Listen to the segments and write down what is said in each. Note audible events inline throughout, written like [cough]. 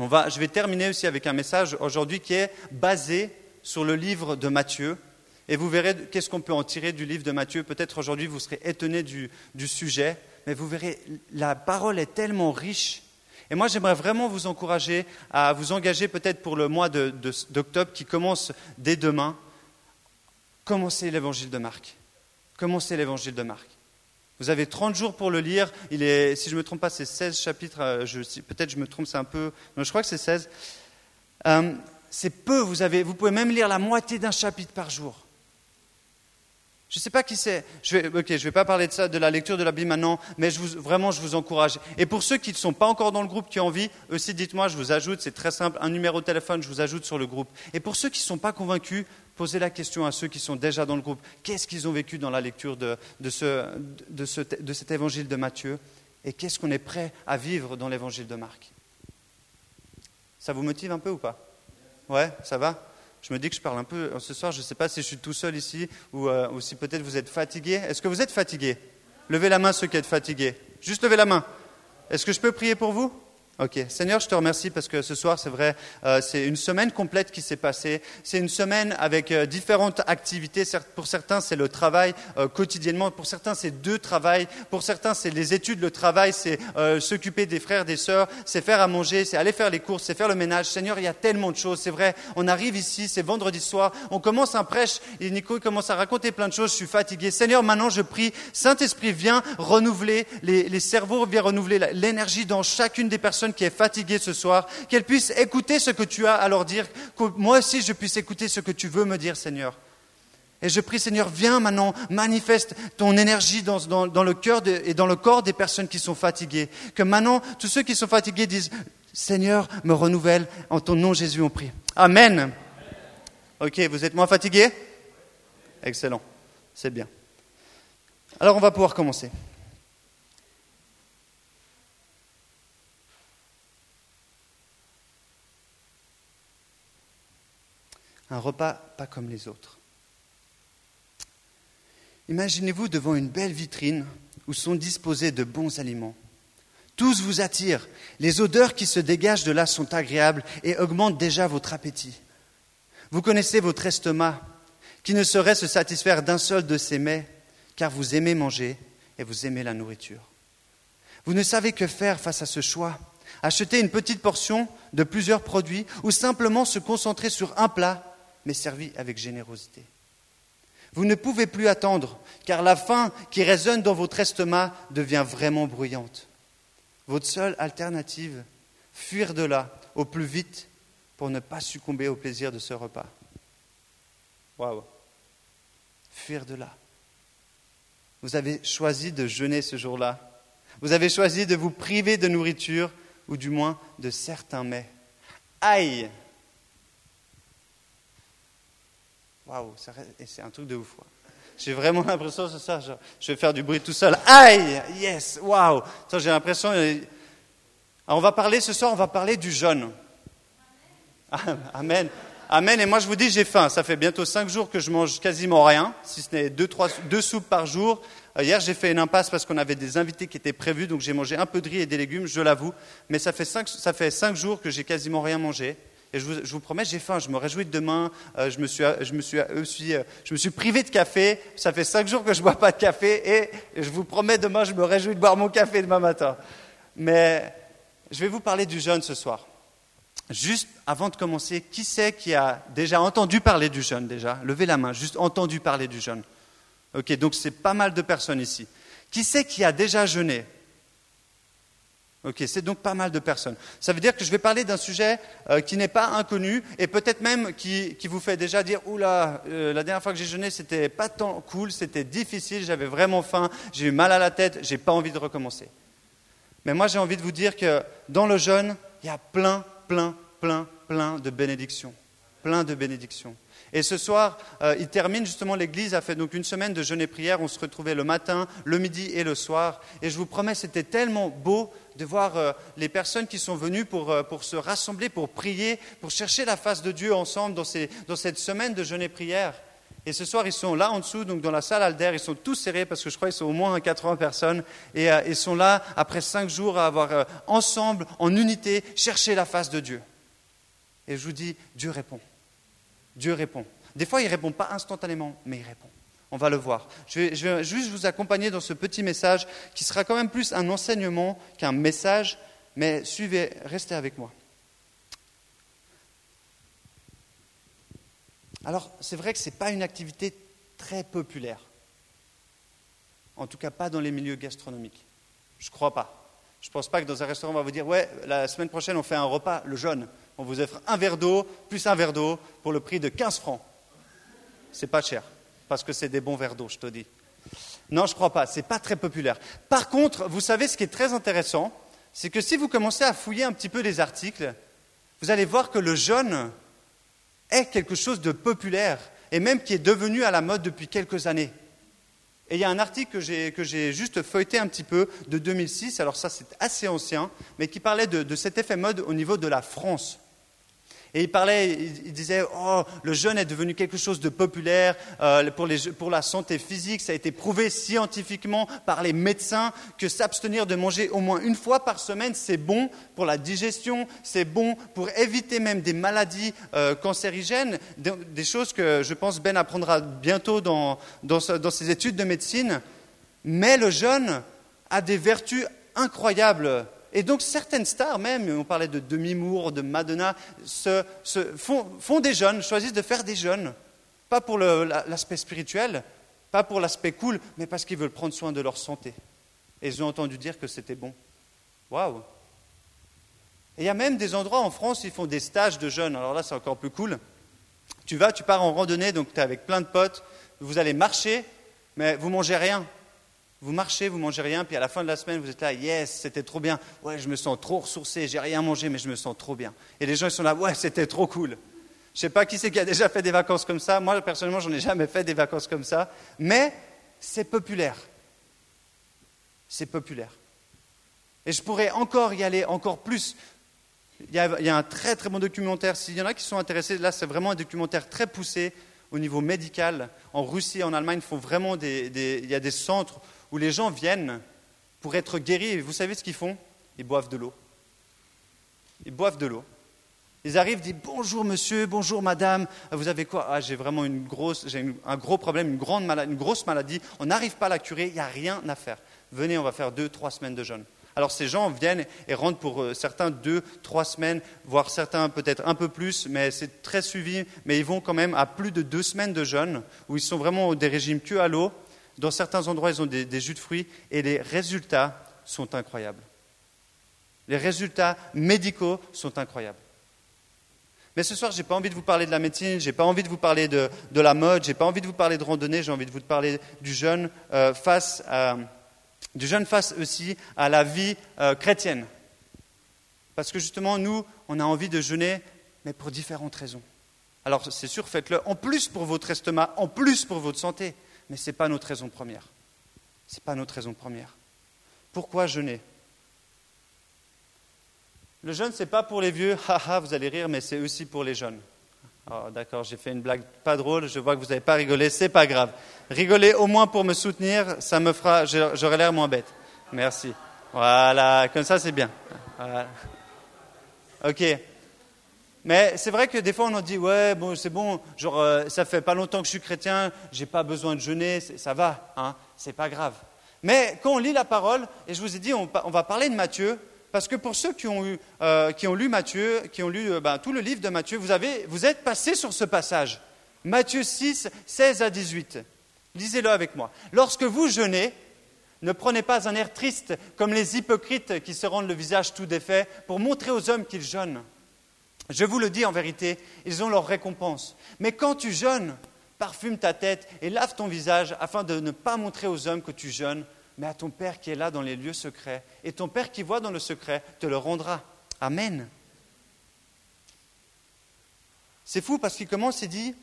On va, je vais terminer aussi avec un message aujourd'hui qui est basé sur le livre de Matthieu. Et vous verrez qu'est-ce qu'on peut en tirer du livre de Matthieu. Peut-être aujourd'hui vous serez étonné du, sujet, mais vous verrez, la parole est tellement riche. Et moi j'aimerais vraiment vous encourager à vous engager peut-être pour le mois d'octobre qui commence dès demain. Commencez l'évangile de Marc. Commencez l'évangile de Marc. Vous avez 30 jours pour le lire. Il est, si je ne me trompe pas, c'est 16 chapitres. Euh, peut-être je me trompe, c'est un peu. Non, je crois que c'est 16. Euh, c'est peu. Vous, avez, vous pouvez même lire la moitié d'un chapitre par jour. Je ne sais pas qui c'est. Je vais, ok, je ne vais pas parler de ça, de la lecture de la Bible maintenant, mais je vous, vraiment, je vous encourage. Et pour ceux qui ne sont pas encore dans le groupe, qui ont envie, aussi dites-moi, je vous ajoute, c'est très simple, un numéro de téléphone, je vous ajoute sur le groupe. Et pour ceux qui ne sont pas convaincus, posez la question à ceux qui sont déjà dans le groupe. Qu'est-ce qu'ils ont vécu dans la lecture de, de cet évangile de Matthieu? Et qu'est-ce qu'on est prêt à vivre dans l'évangile de Marc? Ça vous motive un peu ou pas? Ouais, ça va? Je me dis que je parle un peu ce soir. Je ne sais pas si je suis tout seul ici ou, euh, ou si peut-être vous êtes fatigué. Est-ce que vous êtes fatigué? Levez la main ceux qui êtes fatigués. Juste levez la main. Est-ce que je peux prier pour vous? Ok, Seigneur, je te remercie parce que ce soir, c'est vrai, euh, c'est une semaine complète qui s'est passée. C'est une semaine avec euh, différentes activités. Pour certains, c'est le travail euh, quotidiennement. Pour certains, c'est deux travails. Pour certains, c'est les études. Le travail, c'est s'occuper des frères, des sœurs. C'est faire à manger. C'est aller faire les courses. C'est faire le ménage. Seigneur, il y a tellement de choses. C'est vrai. On arrive ici. C'est vendredi soir. On commence un prêche et Nico commence à raconter plein de choses. Je suis fatigué. Seigneur, maintenant, je prie. Saint Esprit, viens renouveler les, les cerveaux, viens renouveler l'énergie dans chacune des personnes qui est fatiguée ce soir, qu'elle puisse écouter ce que tu as à leur dire, que moi aussi je puisse écouter ce que tu veux me dire, Seigneur. Et je prie, Seigneur, viens maintenant, manifeste ton énergie dans, le cœur et dans le corps des personnes qui sont fatiguées. Que maintenant, tous ceux qui sont fatigués disent, Seigneur, me renouvelle, en ton nom Jésus, on prie. Amen. Ok, vous êtes moins fatigués? Excellent, c'est bien. Alors on va pouvoir commencer. Un repas pas comme les autres. Imaginez-vous devant une belle vitrine où sont disposés de bons aliments. Tous vous attirent, les odeurs qui se dégagent de là sont agréables et augmentent déjà votre appétit. Vous connaissez votre estomac, qui ne saurait se satisfaire d'un seul de ces mets, car vous aimez manger et vous aimez la nourriture. Vous ne savez que faire face à ce choix. Acheter une petite portion de plusieurs produits ou simplement se concentrer sur un plat mais servi avec générosité. Vous ne pouvez plus attendre, car la faim qui résonne dans votre estomac devient vraiment bruyante. Votre seule alternative, fuir de là au plus vite pour ne pas succomber au plaisir de ce repas. Waouh Fuir de là. Vous avez choisi de jeûner ce jour-là. Vous avez choisi de vous priver de nourriture, ou du moins de certains mets. Aïe Waouh, c'est un truc de ouf. J'ai vraiment [laughs] l'impression, c'est ça, je vais faire du bruit tout seul. Aïe, yes, waouh. J'ai l'impression. Euh, on va parler ce soir, on va parler du jeûne. Amen. Amen. Et moi, je vous dis, j'ai faim. Ça fait bientôt cinq jours que je mange quasiment rien, si ce n'est deux, trois, deux soupes par jour. Euh, hier, j'ai fait une impasse parce qu'on avait des invités qui étaient prévus, donc j'ai mangé un peu de riz et des légumes, je l'avoue. Mais ça fait cinq, ça fait cinq jours que j'ai quasiment rien mangé. Et je vous, promets, j'ai faim, je me réjouis de demain. Je me suis privé de café. Ça fait cinq jours que je ne bois pas de café. Et je vous promets, demain, je me réjouis de boire mon café demain matin. Mais je vais vous parler du jeûne ce soir. Juste avant de commencer, qui c'est qui a déjà entendu parler du jeûne déjà? Levez la main, juste entendu parler du jeûne. Ok, donc c'est pas mal de personnes ici. Qui c'est qui a déjà jeûné? Ok, c'est donc pas mal de personnes. Ça veut dire que je vais parler d'un sujet euh, qui n'est pas inconnu et peut-être même qui, vous fait déjà dire Oula, euh, la dernière fois que j'ai jeûné, c'était pas tant cool, c'était difficile, j'avais vraiment faim, j'ai eu mal à la tête, j'ai pas envie de recommencer. Mais moi, j'ai envie de vous dire que dans le jeûne, il y a plein, plein, plein, plein de bénédictions. Plein de bénédictions. Et ce soir, euh, il termine justement, l'Église a fait donc une semaine de jeûne et prière. On se retrouvait le matin, le midi et le soir. Et je vous promets, c'était tellement beau de voir euh, les personnes qui sont venues euh, pour, se rassembler, pour prier, pour chercher la face de Dieu ensemble dans, cette semaine de jeûne et prière. Et ce soir, ils sont là en dessous, donc dans la salle Alder, ils sont tous serrés parce que je crois qu'ils sont au moins 80 personnes. Et ils sont là, après cinq jours, à avoir ensemble, en unité, cherché la face de Dieu. Et je vous dis, Dieu répond. Dieu répond. Des fois, il ne répond pas instantanément, mais il répond. On va le voir. Je vais, juste vous accompagner dans ce petit message qui sera quand même plus un enseignement qu'un message, mais suivez, restez avec moi. Alors, c'est vrai que ce n'est pas une activité très populaire. En tout cas, pas dans les milieux gastronomiques. Je ne crois pas. Je ne pense pas que dans un restaurant, on va vous dire Ouais, la semaine prochaine, on fait un repas, le jaune. On vous offre un verre d'eau, plus un verre d'eau, pour le prix de 15 francs. C'est pas cher, parce que c'est des bons verres d'eau, je te dis. Non, je crois pas. Ce n'est pas très populaire. Par contre, vous savez, ce qui est très intéressant, c'est que si vous commencez à fouiller un petit peu les articles, vous allez voir que le jeûne est quelque chose de populaire et même qui est devenu à la mode depuis quelques années. Et il y a un article que j'ai juste feuilleté un petit peu de 2006, alors ça c'est assez ancien, mais qui parlait de cet effet mode au niveau de la France. Et il parlait, disait, oh, le jeûne est devenu quelque chose de populaire euh, pour, la santé physique. Ça a été prouvé scientifiquement par les médecins que s'abstenir de manger au moins une fois par semaine, c'est bon pour la digestion, c'est bon pour éviter même des maladies euh, cancérigènes, des choses que je pense Ben apprendra bientôt dans, dans, dans ses études de médecine. Mais le jeûne a des vertus incroyables et donc certaines stars même, on parlait de Demi Moore, de Madonna, font, des jeûnes, choisissent de faire des jeûnes. Pas pour l'aspect spirituel, pas pour l'aspect cool, mais parce qu'ils veulent prendre soin de leur santé. Et ils ont entendu dire que c'était bon. Waouh Et il y a même des endroits en France ils font des stages de jeûne. Alors là, c'est encore plus cool. Tu vas, tu pars en randonnée, donc tu es avec plein de potes, vous allez marcher, mais vous mangez rien. Vous marchez, vous mangez rien, puis à la fin de la semaine, vous êtes là, yes, c'était trop bien. Ouais, je me sens trop ressourcé, j'ai rien mangé, mais je me sens trop bien. Et les gens, ils sont là, ouais, c'était trop cool. Je sais pas qui c'est qui a déjà fait des vacances comme ça. Moi, personnellement, j'en ai jamais fait des vacances comme ça. Mais c'est populaire. C'est populaire. Et je pourrais encore y aller encore plus. Il y, a, un très très bon documentaire. S'il y en a qui sont intéressés, là, c'est vraiment un documentaire très poussé au niveau médical. En Russie et en Allemagne, font vraiment des, il y a des centres où les gens viennent pour être guéris. Et vous savez ce qu'ils font? Ils boivent de l'eau. Ils boivent de l'eau. Ils arrivent, disent bonjour monsieur, bonjour madame, vous avez quoi? Ah, j'ai vraiment un gros problème, une grosse maladie, on n'arrive pas à la curer, il n'y a rien à faire. Venez, on va faire deux, trois semaines de jeûne. Alors ces gens viennent et rentrent pour euh, certains deux, trois semaines, voire certains peut-être un peu plus, mais c'est très suivi, mais ils vont quand même à plus de deux semaines de jeûne, où ils sont vraiment des régimes que à l'eau, dans certains endroits, ils ont des, jus de fruits et les résultats sont incroyables. Les résultats médicaux sont incroyables. Mais ce soir, je n'ai pas envie de vous parler de la médecine, je n'ai pas envie de vous parler de, la mode, je n'ai pas envie de vous parler de randonnée, j'ai envie de vous parler du jeûne euh, face, du jeûne face aussi à la vie euh, chrétienne. Parce que justement, nous, on a envie de jeûner, mais pour différentes raisons. Alors, c'est sûr, faites-le en plus pour votre estomac, en plus pour votre santé mais ce n'est pas notre raison première. Ce n'est pas notre raison première. Pourquoi jeûner? Le jeûne, ce n'est pas pour les vieux, [laughs] haha, vous allez rire, mais c'est aussi pour les jeunes. Oh, d'accord, j'ai fait une blague pas drôle, je vois que vous n'avez pas rigolé, c'est pas grave. Rigolez au moins pour me soutenir, ça me fera, j'aurai l'air moins bête. Merci. Voilà, comme ça c'est bien. Voilà. Ok. Mais c'est vrai que des fois on en dit ouais c'est bon genre euh, ça fait pas longtemps que je suis chrétien j'ai pas besoin de jeûner ça va hein c'est pas grave. Mais quand on lit la parole et je vous ai dit on, va parler de Matthieu parce que pour ceux qui ont, eu, euh, qui ont lu Matthieu qui ont lu euh, ben, tout le livre de Matthieu vous avez vous êtes passé sur ce passage. Matthieu 6 16 à 18 lisez-le avec moi. Lorsque vous jeûnez ne prenez pas un air triste comme les hypocrites qui se rendent le visage tout défait pour montrer aux hommes qu'ils jeûnent je vous le dis en vérité, ils ont leur récompense. Mais quand tu jeûnes, parfume ta tête et lave ton visage afin de ne pas montrer aux hommes que tu jeûnes, mais à ton Père qui est là dans les lieux secrets. Et ton Père qui voit dans le secret te le rendra. Amen. C'est fou parce qu'il commence et dit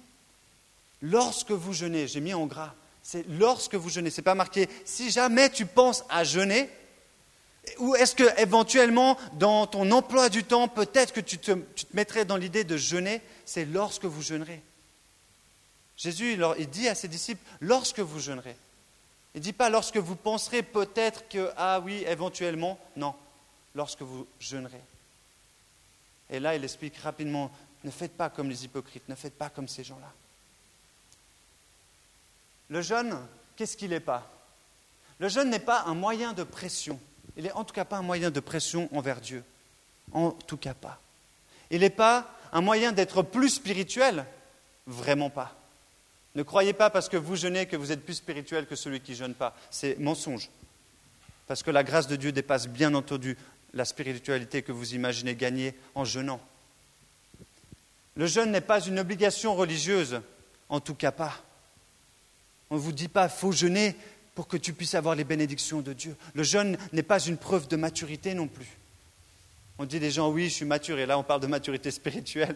lorsque vous jeûnez, j'ai mis en gras, c'est lorsque vous jeûnez, c'est pas marqué si jamais tu penses à jeûner, ou est-ce que éventuellement, dans ton emploi du temps, peut-être que tu te, mettrais dans l'idée de jeûner C'est lorsque vous jeûnerez. Jésus, il dit à ses disciples, lorsque vous jeûnerez. Il ne dit pas lorsque vous penserez peut-être que, ah oui, éventuellement. Non, lorsque vous jeûnerez. Et là, il explique rapidement, ne faites pas comme les hypocrites, ne faites pas comme ces gens-là. Le jeûne, qu'est-ce qu'il n'est pas? Le jeûne n'est pas un moyen de pression. Il n'est en tout cas pas un moyen de pression envers Dieu. En tout cas pas. Il n'est pas un moyen d'être plus spirituel. Vraiment pas. Ne croyez pas parce que vous jeûnez que vous êtes plus spirituel que celui qui ne jeûne pas. C'est mensonge. Parce que la grâce de Dieu dépasse bien entendu la spiritualité que vous imaginez gagner en jeûnant. Le jeûne n'est pas une obligation religieuse, en tout cas pas. On ne vous dit pas, faut jeûner pour que tu puisses avoir les bénédictions de Dieu. Le jeûne n'est pas une preuve de maturité non plus. On dit des gens, oui, je suis mature, et là on parle de maturité spirituelle,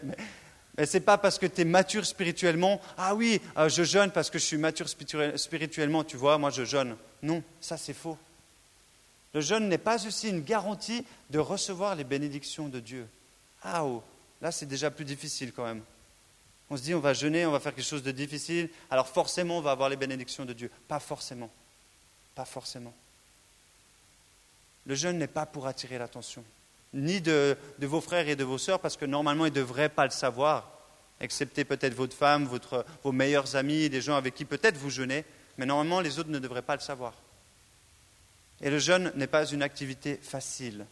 mais, ce n'est pas parce que tu es mature spirituellement, ah oui, euh, je jeûne parce que je suis mature spirituellement, tu vois, moi je jeûne. Non, ça c'est faux. Le jeûne n'est pas aussi une garantie de recevoir les bénédictions de Dieu. Ah oh, là c'est déjà plus difficile quand même. On se dit on va jeûner, on va faire quelque chose de difficile, alors forcément on va avoir les bénédictions de Dieu. Pas forcément. Pas forcément. Le jeûne n'est pas pour attirer l'attention, ni de, vos frères et de vos sœurs, parce que normalement ils ne devraient pas le savoir, excepté peut-être votre femme, votre, vos meilleurs amis, des gens avec qui peut-être vous jeûnez, mais normalement les autres ne devraient pas le savoir. Et le jeûne n'est pas une activité facile.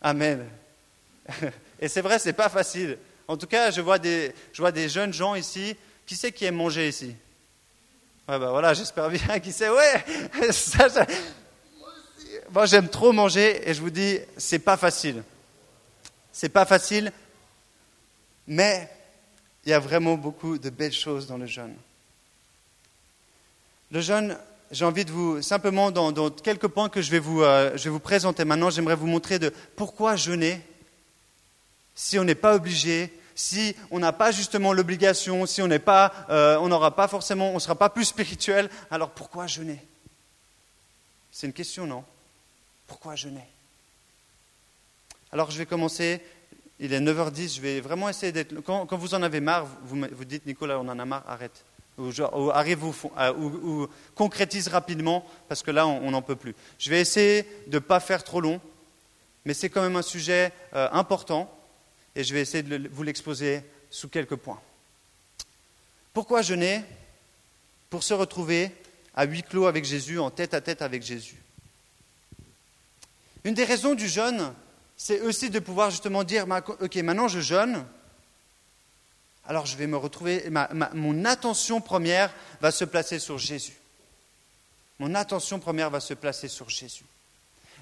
Amen. [laughs] Et c'est vrai, ce n'est pas facile. En tout cas, je vois, des, je vois des jeunes gens ici. Qui c'est qui aime manger ici? Ben voilà, j'espère bien. [laughs] Qui sait Ouais [laughs] Moi, j'aime trop manger et je vous dis, c'est pas facile. C'est pas facile, mais il y a vraiment beaucoup de belles choses dans le jeûne. Le jeûne j'ai envie de vous, simplement dans, quelques points que je vais vous, euh, je vais vous présenter maintenant, j'aimerais vous montrer de pourquoi jeûner si on n'est pas obligé, si on n'a pas justement l'obligation, si on n'est pas, euh, on n'aura pas forcément, on ne sera pas plus spirituel, alors pourquoi jeûner? C'est une question, non? Pourquoi jeûner? Alors je vais commencer, il est 9h10, je vais vraiment essayer d'être... Quand, vous en avez marre, vous, vous dites, Nicolas, on en a marre, arrête. Ou, arrive ou, concrétise rapidement, parce que là, on n'en peut plus. Je vais essayer de ne pas faire trop long, mais c'est quand même un sujet euh, important, et je vais essayer de vous l'exposer sous quelques points. Pourquoi jeûner Pour se retrouver à huis clos avec Jésus, en tête à tête avec Jésus? Une des raisons du jeûne, c'est aussi de pouvoir justement dire, ok, maintenant je jeûne, alors je vais me retrouver, mon attention première va se placer sur Jésus. Mon attention première va se placer sur Jésus.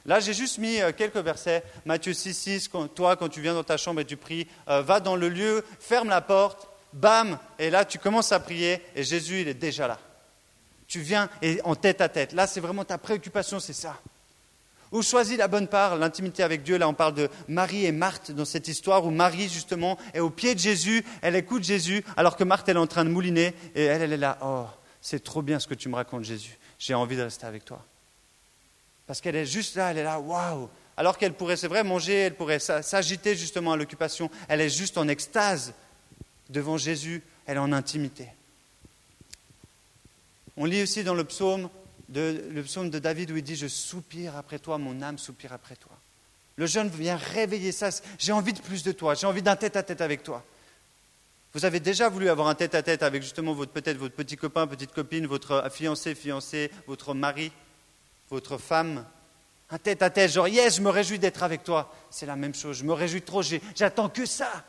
Là, j'ai juste mis euh, quelques versets. Matthieu 6, 6, toi, quand tu viens dans ta chambre et tu pries, euh, va dans le lieu, ferme la porte, bam, et là, tu commences à prier, et Jésus, il est déjà là. Tu viens et en tête à tête. Là, c'est vraiment ta préoccupation, c'est ça. Ou choisis la bonne part, l'intimité avec Dieu. Là, on parle de Marie et Marthe dans cette histoire où Marie, justement, est au pied de Jésus, elle écoute Jésus, alors que Marthe, elle est en train de mouliner, et elle, elle est là. Oh, c'est trop bien ce que tu me racontes, Jésus. J'ai envie de rester avec toi. Parce qu'elle est juste là, elle est là, waouh Alors qu'elle pourrait, c'est vrai, manger, elle pourrait s'agiter justement à l'occupation. Elle est juste en extase devant Jésus, elle est en intimité. On lit aussi dans le psaume le psaume de David où il dit Je soupire après toi, mon âme soupire après toi. Le jeune vient réveiller ça. J'ai envie de plus de toi, j'ai envie d'un tête-à-tête avec toi. Vous avez déjà voulu avoir un tête-à-tête avec justement peut-être votre petit copain, petite copine, votre fiancé, fiancé, votre mari, votre femme. Un tête-à-tête, genre, yes, je me réjouis d'être avec toi. C'est la même chose, je me réjouis trop, j'attends que ça.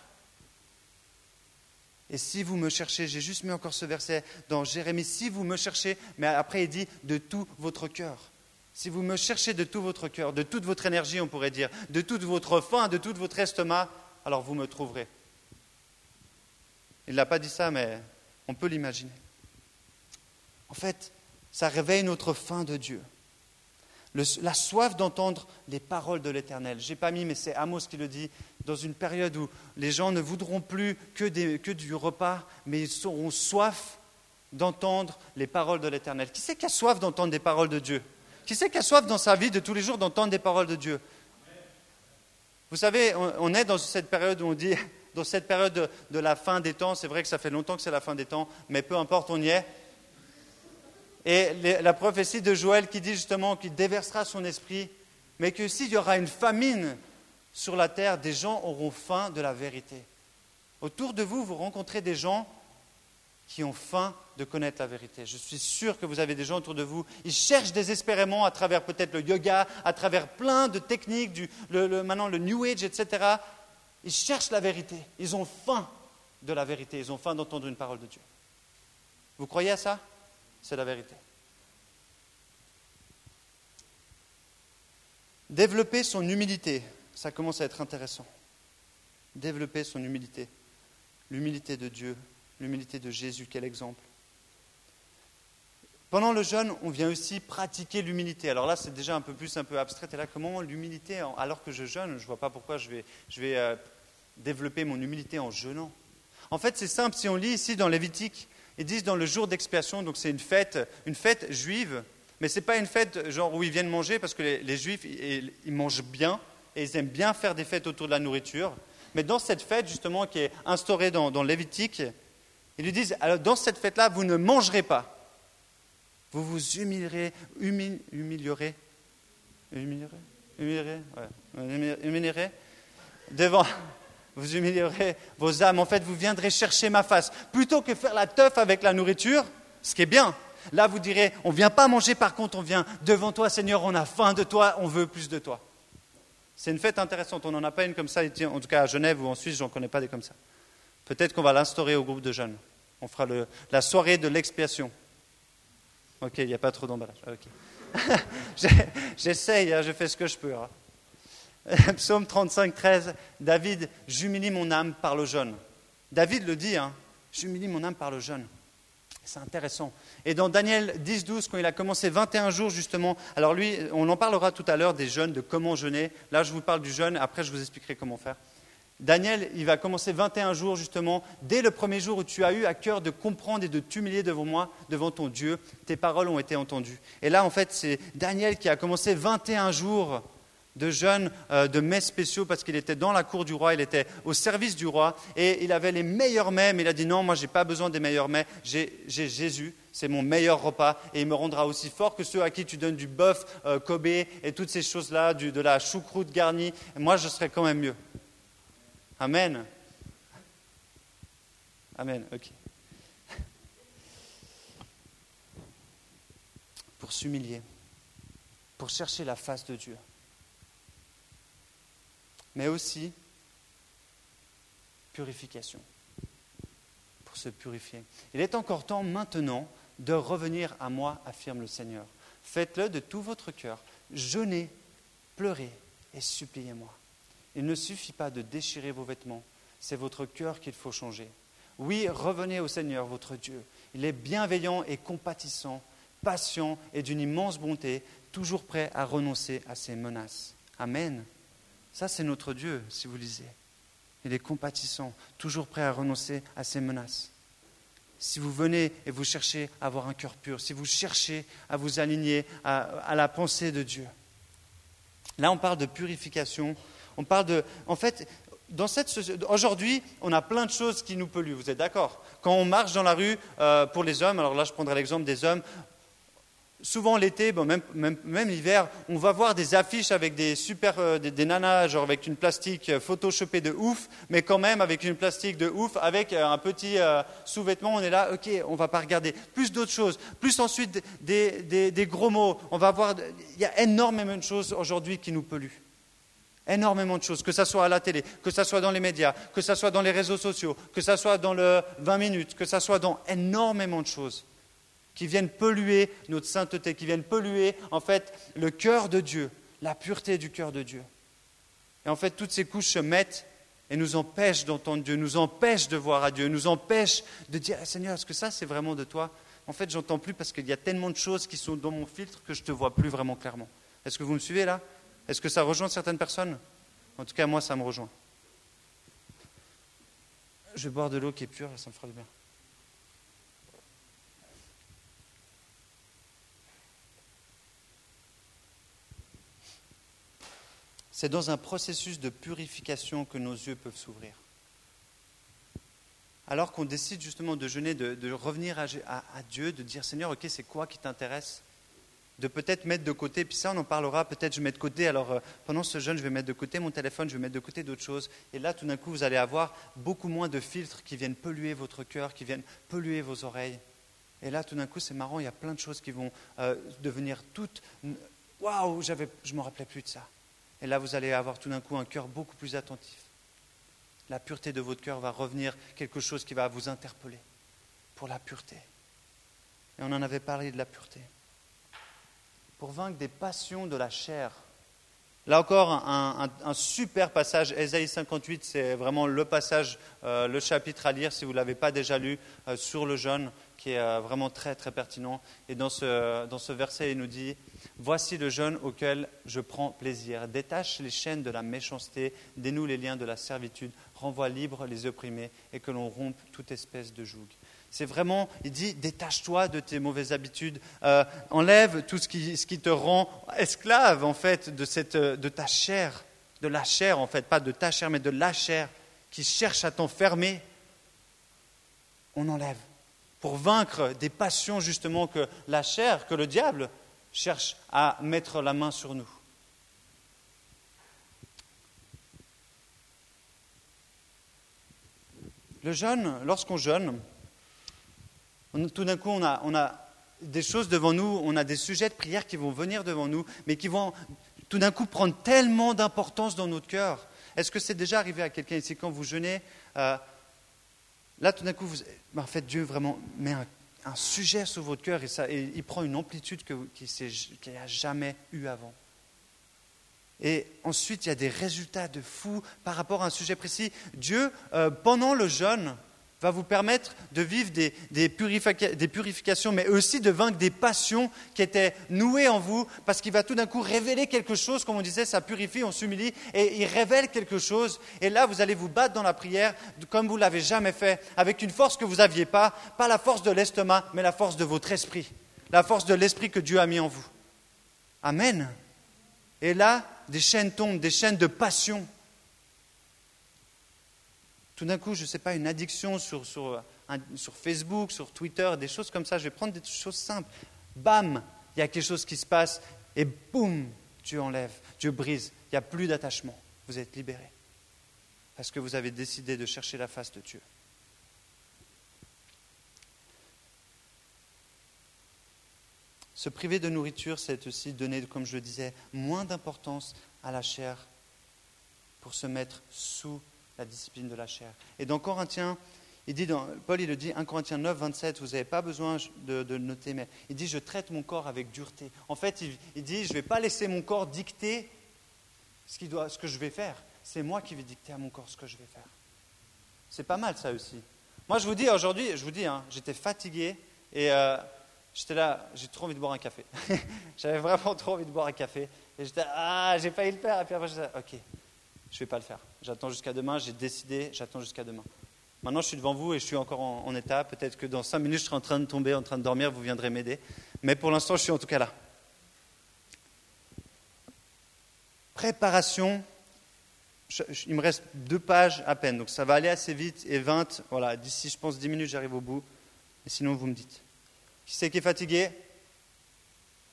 Et si vous me cherchez, j'ai juste mis encore ce verset dans Jérémie, si vous me cherchez, mais après il dit de tout votre cœur. Si vous me cherchez de tout votre cœur, de toute votre énergie, on pourrait dire, de toute votre faim, de tout votre estomac, alors vous me trouverez. Il n'a pas dit ça, mais on peut l'imaginer. En fait, ça réveille notre faim de Dieu la soif d'entendre les paroles de l'Éternel. Je n'ai pas mis, mais c'est Amos qui le dit, dans une période où les gens ne voudront plus que, du repas, mais ils auront soif d'entendre les paroles de l'Éternel. Qui c'est qui a soif d'entendre des paroles de Dieu? Qui c'est qui a soif dans sa vie de tous les jours d'entendre des paroles de Dieu? Vous savez, on, est dans cette période où on dit [laughs] dans cette période de, de la fin des temps. C'est vrai que ça fait longtemps que c'est la fin des temps, mais peu importe, on y est. Et la prophétie de Joël qui dit justement qu'il déversera son esprit, mais que s'il y aura une famine sur la terre, des gens auront faim de la vérité. Autour de vous, vous rencontrez des gens qui ont faim de connaître la vérité. Je suis sûr que vous avez des gens autour de vous, ils cherchent désespérément à travers peut-être le yoga, à travers plein de techniques, du, le- maintenant le New Age, etc. Ils cherchent la vérité. Ils ont faim de la vérité. Ils ont faim d'entendre une parole de Dieu. Vous croyez à ça? C'est la vérité. Développer son humilité, ça commence à être intéressant. Développer son humilité. L'humilité de Dieu, l'humilité de Jésus, quel exemple. Pendant le jeûne, on vient aussi pratiquer l'humilité. Alors là, c'est déjà un peu plus un peu abstrait. Et là, comment l'humilité, alors que je jeûne, je ne vois pas pourquoi je vais, je vais euh, développer mon humilité en jeûnant. En fait, c'est simple. Si on lit ici dans Lévitique, ils disent dans le jour d'expiation, donc c'est une fête, une fête juive, mais ce n'est pas une fête genre où ils viennent manger, parce que les, juifs, ils, mangent bien, et ils aiment bien faire des fêtes autour de la nourriture. Mais dans cette fête, justement, qui est instaurée dans, dans Lévitique, ils lui disent, alors dans cette fête-là, vous ne mangerez pas. Vous vous humilierez, humi- humilierez, humilierez, humilierez, ouais, humi- humilierez devant, vous humilierez vos âmes. En fait, vous viendrez chercher ma face. Plutôt que faire la teuf avec la nourriture, ce qui est bien. Là, vous direz, on ne vient pas manger, par contre, on vient devant toi, Seigneur, on a faim de toi, on veut plus de toi. C'est une fête intéressante. On n'en a pas une comme ça, en tout cas à Genève ou en Suisse, j'en connais pas des comme ça. Peut-être qu'on va l'instaurer au groupe de jeunes. On fera la soirée de l'expiation. Ok, il n'y a pas trop d'emballage. Ok. [laughs] J'ai- J'essaye, hein, je fais ce que je peux. hein. [laughs] Psaume 35, 13. David, j'humilie mon âme par le jeûne. David le dit, hein, j'humilie mon âme par le jeûne. C'est intéressant. Et dans Daniel 10, 12, quand il a commencé 21 jours, justement, alors lui, on en parlera tout à l'heure des jeûnes, de comment jeûner. Là, je vous parle du jeûne, après, je vous expliquerai comment faire. Daniel, il va commencer 21 jours, justement, dès le premier jour où tu as eu à cœur de comprendre et de t'humilier devant moi, devant ton Dieu, tes paroles ont été entendues. Et là, en fait, c'est Daniel qui a commencé 21 jours de jeûne, euh, de mets spéciaux, parce qu'il était dans la cour du roi, il était au service du roi, et il avait les meilleurs mets, mais il a dit non, moi, je n'ai pas besoin des meilleurs mets, j'ai j'ai Jésus, c'est mon meilleur repas, et il me rendra aussi fort que ceux à qui tu donnes du bœuf euh, Kobe et toutes ces choses-là, de la choucroute garnie, moi, je serai quand même mieux. Amen. Amen, ok. Pour s'humilier, pour chercher la face de Dieu, mais aussi purification, pour se purifier. Il est encore temps maintenant de revenir à moi, affirme le Seigneur. Faites-le de tout votre cœur, jeûnez, pleurez et suppliez-moi. Il ne suffit pas de déchirer vos vêtements, c'est votre cœur qu'il faut changer. Oui, revenez au Seigneur, votre Dieu. Il est bienveillant et compatissant, patient et d'une immense bonté, toujours prêt à renoncer à ses menaces. Amen. Ça, c'est notre Dieu, si vous lisez. Il est compatissant, toujours prêt à renoncer à ses menaces. Si vous venez et vous cherchez à avoir un cœur pur, si vous cherchez à vous aligner à, la pensée de Dieu. Là, on parle de purification. On parle de. En fait, aujourd'hui, on a plein de choses qui nous polluent. Vous êtes d'accord? Quand on marche dans la rue, euh, pour les hommes, alors là, je prendrai l'exemple des hommes. Souvent l'été, même, même, l'hiver, on va voir des affiches avec des super, euh, des, nanas, genre avec une plastique euh, photoshopée de ouf, mais quand même avec une plastique de ouf, avec euh, un petit sous-vêtement, on est là, ok, on va pas regarder. Plus d'autres choses, plus ensuite des gros mots. On va voir, il y a énormément de choses aujourd'hui qui nous polluent. Énormément de choses, que ce soit à la télé, que ce soit dans les médias, que ce soit dans les réseaux sociaux, que ce soit dans le 20 minutes, que ce soit dans énormément de choses qui viennent polluer notre sainteté, qui viennent polluer en fait le cœur de Dieu, la pureté du cœur de Dieu. Et en fait, toutes ces couches se mettent et nous empêchent d'entendre Dieu, nous empêchent de voir à Dieu, nous empêchent de dire Eh, Seigneur, est-ce que ça c'est vraiment de toi? En fait, j'entends plus parce qu'il y a tellement de choses qui sont dans mon filtre que je ne te vois plus vraiment clairement. Est-ce que vous me suivez là? Est-ce que ça rejoint certaines personnes? En tout cas, moi, ça me rejoint. Je vais boire de l'eau qui est pure, ça me fera du bien. C'est dans un processus de purification que nos yeux peuvent s'ouvrir. alors qu'on décide justement de jeûner, de, revenir à, Dieu, de dire Seigneur, ok, c'est quoi qui t'intéresse De peut-être mettre de côté, puis ça on en parlera, peut-être je mets de côté, alors euh, pendant ce jeûne, je vais mettre de côté mon téléphone, je vais mettre de côté d'autres choses. Et là, tout d'un coup, vous allez avoir beaucoup moins de filtres qui viennent polluer votre cœur, qui viennent polluer vos oreilles. Et là, tout d'un coup, c'est marrant, il y a plein de choses qui vont euh, devenir toutes. Waouh, je ne me rappelais plus de ça. Et là, vous allez avoir tout d'un coup un cœur beaucoup plus attentif. La pureté de votre cœur va revenir quelque chose qui va vous interpeller pour la pureté. Et on en avait parlé de la pureté. Pour vaincre des passions de la chair. Là encore, un, super passage, Ésaïe 58, c'est vraiment le passage, euh, le chapitre à lire si vous ne l'avez pas déjà lu euh, sur le jeûne qui est euh, vraiment très très pertinent. Et dans ce, dans ce verset, il nous dit, Voici le jeûne auquel je prends plaisir. Détache les chaînes de la méchanceté, dénoue les liens de la servitude, renvoie libre les opprimés et que l'on rompe toute espèce de joug. C'est vraiment, il dit, détache-toi de tes mauvaises habitudes, euh, enlève tout ce qui, ce te rend esclave en fait de, cette, de ta chair, de la chair en fait, pas de ta chair mais de la chair qui cherche à t'enfermer. On enlève pour vaincre des passions justement que la chair, que le diable cherche à mettre la main sur nous. Le jeûne, lorsqu'on jeûne, tout d'un coup, on a, des choses devant nous, on a des sujets de prière qui vont venir devant nous, mais qui vont tout d'un coup prendre tellement d'importance dans notre cœur. Est-ce que c'est déjà arrivé à quelqu'un ici quand vous jeûnez euh, Là, tout d'un coup, vous, en fait, Dieu vraiment met un, sujet sur votre cœur et, ça, il prend une amplitude qu'il n'y a jamais eu avant. Et ensuite, il y a des résultats de fou par rapport à un sujet précis. Dieu, euh, pendant le jeûne, va vous permettre de vivre des, purifications, mais aussi de vaincre des passions qui étaient nouées en vous, parce qu'il va tout d'un coup révéler quelque chose, comme on disait, ça purifie, on s'humilie, et il révèle quelque chose. Et là, vous allez vous battre dans la prière comme vous l'avez jamais fait, avec une force que vous n'aviez pas, pas la force de l'estomac, mais la force de votre esprit, la force de l'esprit que Dieu a mis en vous. Amen. Et là, des chaînes tombent, des chaînes de passion tout d'un coup, je ne sais pas, une addiction sur, sur, Facebook, sur Twitter, des choses comme ça, je vais prendre des choses simples. Bam, il y a quelque chose qui se passe et boum, Dieu enlève, Dieu brise, il n'y a plus d'attachement, vous êtes libéré. Parce que vous avez décidé de chercher la face de Dieu. Se priver de nourriture, c'est aussi donner, comme je le disais, moins d'importance à la chair pour se mettre sous la discipline de la chair. Et dans Corinthiens, il dit dans, Paul il le dit, 1 Corinthiens 9, 27, vous n'avez pas besoin de, de, noter, mais il dit, je traite mon corps avec dureté. En fait, il, dit, je ne vais pas laisser mon corps dicter ce, doit, ce que je vais faire. C'est moi qui vais dicter à mon corps ce que je vais faire. C'est pas mal ça aussi. Moi, je vous dis aujourd'hui, je vous dis, hein, j'étais fatigué et euh, j'étais là, j'ai trop envie de boire un café. [laughs] J'avais vraiment trop envie de boire un café. Et j'étais, ah, j'ai failli le faire. Et puis après, ok, je ne vais pas le faire. J'attends jusqu'à demain, j'ai décidé, j'attends jusqu'à demain. Maintenant, je suis devant vous et je suis encore en, état. Peut-être que dans cinq minutes, je serai en train de tomber, en train de dormir, vous viendrez m'aider. Mais pour l'instant, je suis en tout cas là. Préparation. il me reste deux pages à peine, donc ça va aller assez vite. Et 20, voilà, d'ici, je pense, 10 minutes, j'arrive au bout. Et sinon, vous me dites. Qui c'est qui est fatigué?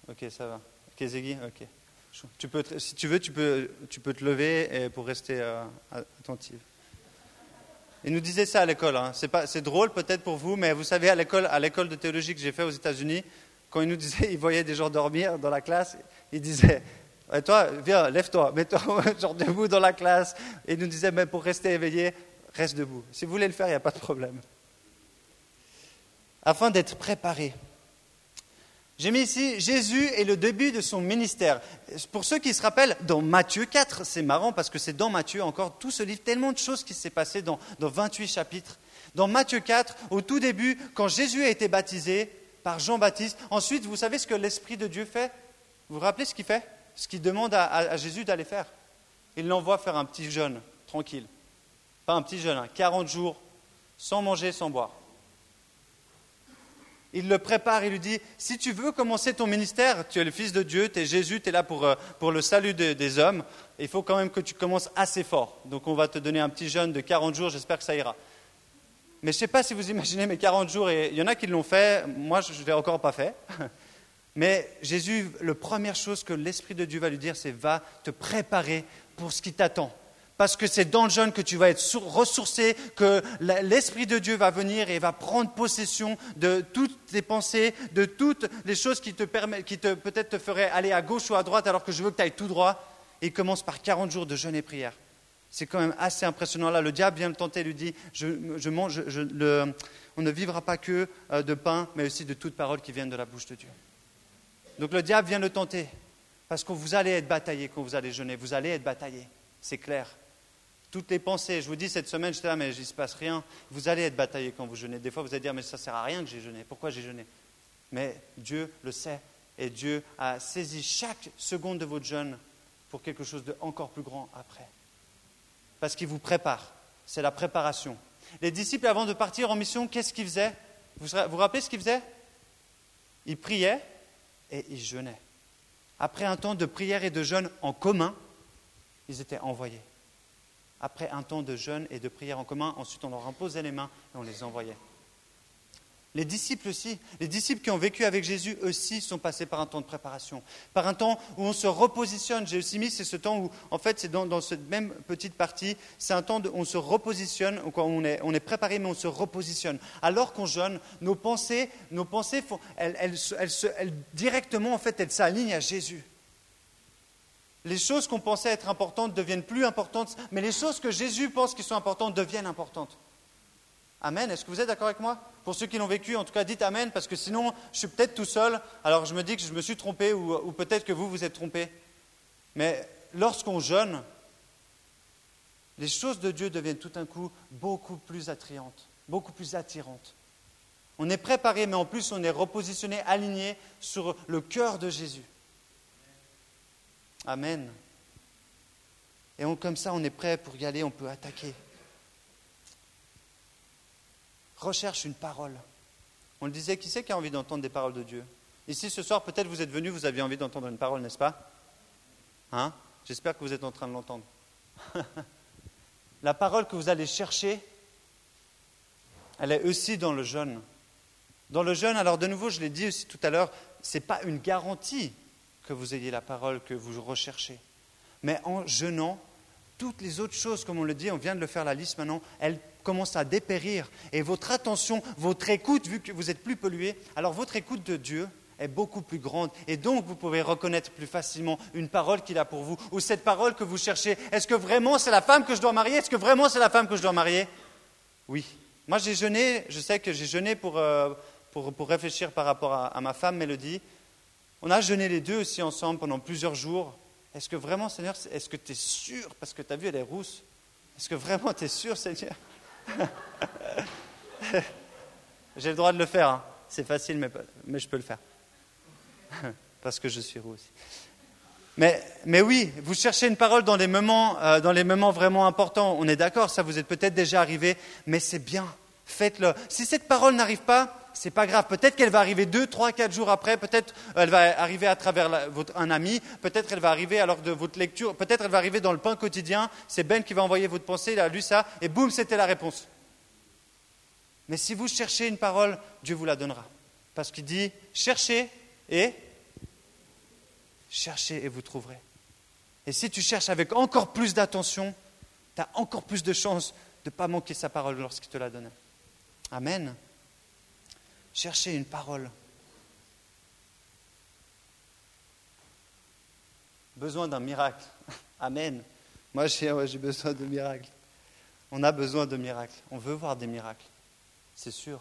Ok, ça va. Ziggy Ok. Tu peux, si tu veux, tu peux, tu peux te lever pour rester euh, attentive. Il nous disait ça à l'école. Hein. C'est, drôle peut-être pour vous, mais vous savez, à l'école, de théologie que j'ai fait aux États-Unis, quand il nous disait, [laughs] il voyait des gens dormir dans la classe, il disait, toi, viens, lève-toi, mets-toi [laughs] genre debout dans la classe. Et il nous disait, mais pour rester éveillé, reste debout. Si vous voulez le faire, il n'y a pas de problème. Afin d'être préparé. J'ai mis ici Jésus est le début de son ministère. Pour ceux qui se rappellent, dans Matthieu 4, c'est marrant parce que c'est dans Matthieu encore tout ce livre, tellement de choses qui s'est passé dans, dans 28 chapitres. Dans Matthieu 4, au tout début, quand Jésus a été baptisé par Jean-Baptiste, ensuite, vous savez ce que l'Esprit de Dieu fait? Vous vous rappelez ce qu'il fait? Ce qu'il demande à, Jésus d'aller faire. Il l'envoie faire un petit jeûne, tranquille. Pas un petit jeûne, 40 hein, jours, sans manger, sans boire. Il le prépare, il lui dit, si tu veux commencer ton ministère, tu es le Fils de Dieu, tu es Jésus, tu es là pour, euh, pour le salut des hommes, il faut quand même que tu commences assez fort. Donc on va te donner un petit jeûne de 40 jours, j'espère que ça ira. Mais je ne sais pas si vous imaginez mes 40 jours, et il y en a qui l'ont fait, moi je ne l'ai encore pas fait. [laughs] Mais Jésus, la première chose que l'Esprit de Dieu va lui dire, c'est va te préparer pour ce qui t'attend. Parce que c'est dans le jeûne que tu vas être ressourcé, que l'Esprit de Dieu va venir et va prendre possession de toutes tes pensées, de toutes les choses qui te permettent, qui te, peut-être te feraient aller à gauche ou à droite alors que je veux que tu ailles tout droit. Et il commence par 40 jours de jeûne et prière. C'est quand même assez impressionnant. Là, le diable vient le tenter, lui dit je, mange, On ne vivra pas que euh, de pain, mais aussi de toutes paroles qui viennent de la bouche de Dieu. Donc le diable vient le tenter, parce que vous allez être bataillé quand vous allez jeûner, vous allez être bataillé, c'est clair. Toutes les pensées, je vous dis cette semaine, j'étais là, mais il ne se passe rien. Vous allez être bataillé quand vous jeûnez. Des fois, vous allez dire, mais ça ne sert à rien que j'ai jeûné. Pourquoi j'ai jeûné? Mais Dieu le sait. Et Dieu a saisi chaque seconde de votre jeûne pour quelque chose de encore plus grand après parce qu'il vous prépare. C'est la préparation. Les disciples, avant de partir en mission, qu'est-ce qu'ils faisaient? Vous vous rappelez ce qu'ils faisaient? Ils priaient et ils jeûnaient. Après un temps de prière et de jeûne en commun, ils étaient envoyés. Après un temps de jeûne et de prière en commun, ensuite on leur imposait les mains et on les envoyait. Les disciples aussi, les disciples qui ont vécu avec Jésus aussi sont passés par un temps de préparation, par un temps où on se repositionne. J'ai aussi mis, c'est ce temps où, en fait, c'est dans, cette même petite partie, c'est un temps où on se repositionne, où on est, préparé, mais on se repositionne. Alors qu'on jeûne, nos pensées, nos pensées, font, elles, directement, en fait, elles s'alignent à Jésus. Les choses qu'on pensait être importantes deviennent plus importantes, mais les choses que Jésus pense qui sont importantes deviennent importantes. Amen. Est-ce que vous êtes d'accord avec moi? Pour ceux qui l'ont vécu, en tout cas, dites Amen, parce que sinon, je suis peut-être tout seul, alors je me dis que je me suis trompé, ou, peut-être que vous, vous êtes trompé. Mais lorsqu'on jeûne, les choses de Dieu deviennent tout d'un coup beaucoup plus attrayantes, beaucoup plus attirantes. On est préparé, mais en plus, on est repositionné, aligné sur le cœur de Jésus. Amen. Et comme ça, on est prêt pour y aller, on peut attaquer recherche une parole. On le disait, qui c'est qui a envie d'entendre des paroles de Dieu? Ici, ce soir, peut-être vous êtes venu, vous aviez envie d'entendre une parole, n'est-ce pas? Hein? J'espère que vous êtes en train de l'entendre. [laughs] La parole que vous allez chercher, elle est aussi dans le jeûne. Dans le jeûne, alors de nouveau, je l'ai dit aussi tout à l'heure, ce n'est pas une garantie que vous ayez la parole que vous recherchez. Mais en jeûnant, toutes les autres choses, comme on le dit, on vient de le faire la liste maintenant, elles commence à dépérir. Et votre attention, votre écoute, vu que vous êtes plus pollué, alors votre écoute de Dieu est beaucoup plus grande. Et donc, vous pouvez reconnaître plus facilement une parole qu'il a pour vous, ou cette parole que vous cherchez. Est-ce que vraiment c'est la femme que je dois marier? Est-ce que vraiment c'est la femme que je dois marier? Oui. Moi, j'ai jeûné, je sais que j'ai jeûné pour, euh, pour, pour, réfléchir par rapport à, à ma femme, Mélodie. On a jeûné les deux aussi ensemble pendant plusieurs jours. Est-ce que vraiment, Seigneur, est-ce que tu es sûr Parce que tu as vu, elle est rousse? Est-ce que vraiment tu es sûr, Seigneur? [laughs] J'ai le droit de le faire. Hein. C'est facile, mais, je peux le faire. [laughs] Parce que je suis roux aussi. Mais, mais, oui, vous cherchez une parole dans les moments, euh, dans les moments vraiment importants. On est d'accord, ça vous est peut-être déjà arrivé, mais c'est bien. Faites-le. Si cette parole n'arrive pas, c'est pas grave. Peut-être qu'elle va arriver deux, trois, quatre jours après. Peut-être elle va arriver à travers un ami. Peut-être elle va arriver alors de votre lecture. Peut-être elle va arriver dans le pain quotidien. C'est Ben qui va envoyer votre pensée. Il a lu ça et boum, c'était la réponse. Mais si vous cherchez une parole, Dieu vous la donnera. Parce qu'il dit cherchez et cherchez et vous trouverez. Et si tu cherches avec encore plus d'attention, tu as encore plus de chances de ne pas manquer sa parole lorsqu'il te la donne. Amen. Cherchez une parole. Besoin d'un miracle. [laughs] Amen. Moi, j'ai besoin de miracles. On a besoin de miracles. On veut voir des miracles. C'est sûr.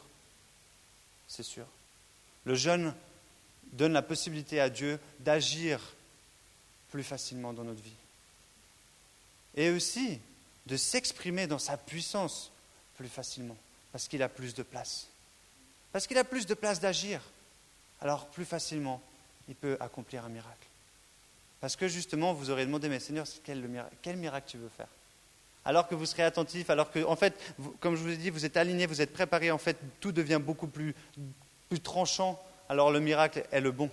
C'est sûr. Le jeûne donne la possibilité à Dieu d'agir plus facilement dans notre vie. Et aussi de s'exprimer dans sa puissance plus facilement, parce qu'il a plus de place. Parce qu'il a plus de place d'agir. Alors plus facilement, il peut accomplir un miracle. Parce que justement, vous aurez demandé, mais Seigneur, quel, miracle, tu veux faire? Alors que vous serez attentif, alors que, en fait, comme je vous ai dit, vous êtes aligné, vous êtes préparé, en fait, tout devient beaucoup plus, plus tranchant. Alors le miracle est le bon.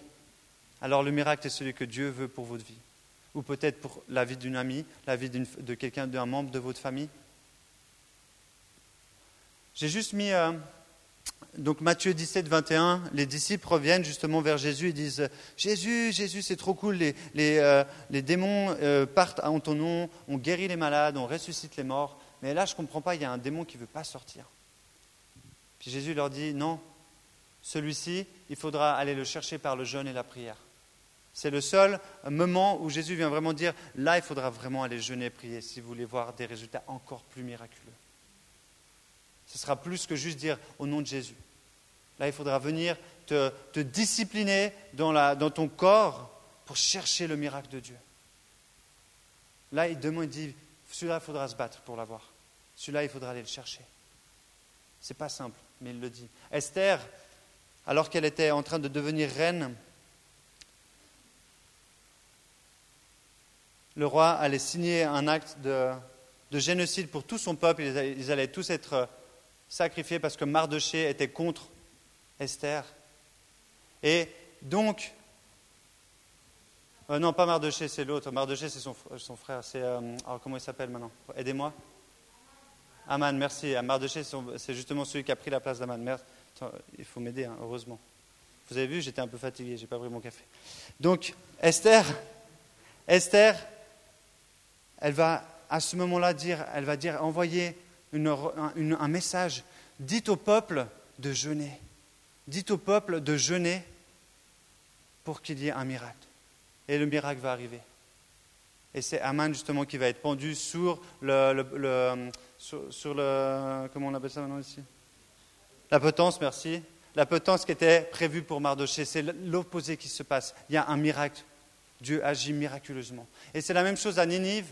Alors le miracle est celui que Dieu veut pour votre vie. Ou peut-être pour la vie d'une amie, la vie de quelqu'un, d'un membre de votre famille. J'ai juste mis euh, donc Matthieu 17, 21. Les disciples reviennent justement vers Jésus et disent Jésus, Jésus, c'est trop cool. Les, euh, démons euh, partent en ton nom, on guérit les malades, on ressuscite les morts. Mais là, je ne comprends pas, il y a un démon qui ne veut pas sortir. Puis Jésus leur dit Non, celui-ci, il faudra aller le chercher par le jeûne et la prière. C'est le seul moment où Jésus vient vraiment dire Là, il faudra vraiment aller jeûner et prier si vous voulez voir des résultats encore plus miraculeux. Ce sera plus que juste dire au nom de Jésus. Là, il faudra venir te, discipliner dans, ton corps pour chercher le miracle de Dieu. Là, il demande, dit, celui-là, il faudra se battre pour l'avoir. Celui-là, il faudra aller le chercher. C'est pas simple, mais il le dit. Esther, alors qu'elle était en train de devenir reine, le roi allait signer un acte de, de génocide pour tout son peuple. Ils allaient tous être sacrifié parce que Mardoché était contre Esther. Et donc, euh, non, pas Mardoché, c'est l'autre. Mardoché, c'est son, son, frère. C'est, euh, alors, comment il s'appelle maintenant? Aidez-moi. Aman, merci. Mardoché, c'est justement celui qui a pris la place d'Aman. Il faut m'aider, hein, heureusement. Vous avez vu, j'étais un peu fatigué, j'ai pas pris mon café. Donc, Esther, Esther, elle va à ce moment-là dire, elle va dire, envoyer un, message. Dites au peuple de jeûner. Dites au peuple de jeûner pour qu'il y ait un miracle. Et le miracle va arriver. Et c'est Aman justement qui va être pendu sur le, sur, le comment on appelle ça maintenant ici? La potence, merci. La potence qui était prévue pour Mardoché, c'est l'opposé qui se passe. Il y a un miracle. Dieu agit miraculeusement. Et c'est la même chose à Ninive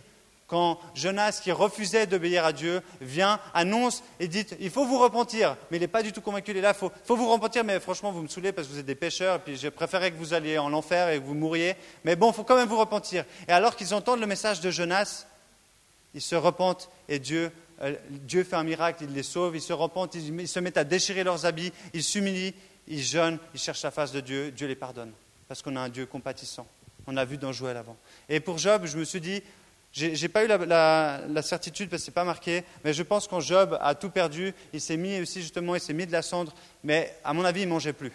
quand Jonas, qui refusait d'obéir à Dieu, vient, annonce et dit Il faut vous repentir. Mais il n'est pas du tout convaincu. Il est là, il faut, vous repentir, mais franchement, vous me saoulez parce que vous êtes des pécheurs, et puis je préférais que vous alliez en enfer et que vous mouriez. Mais bon, il faut quand même vous repentir. Et alors qu'ils entendent le message de Jonas, ils se repentent et Dieu, euh, Dieu fait un miracle, il les sauve, ils se repentent, ils, ils se mettent à déchirer leurs habits, ils s'humilient, ils jeûnent, ils cherchent la face de Dieu, Dieu les pardonne. Parce qu'on a un Dieu compatissant. On a vu dans Joël avant. Et pour Job, je me suis dit, je n'ai pas eu la, certitude parce que ce n'est pas marqué, mais je pense qu'en Job a tout perdu, il s'est mis aussi justement, il s'est mis de la cendre, mais à mon avis, il ne mangeait plus.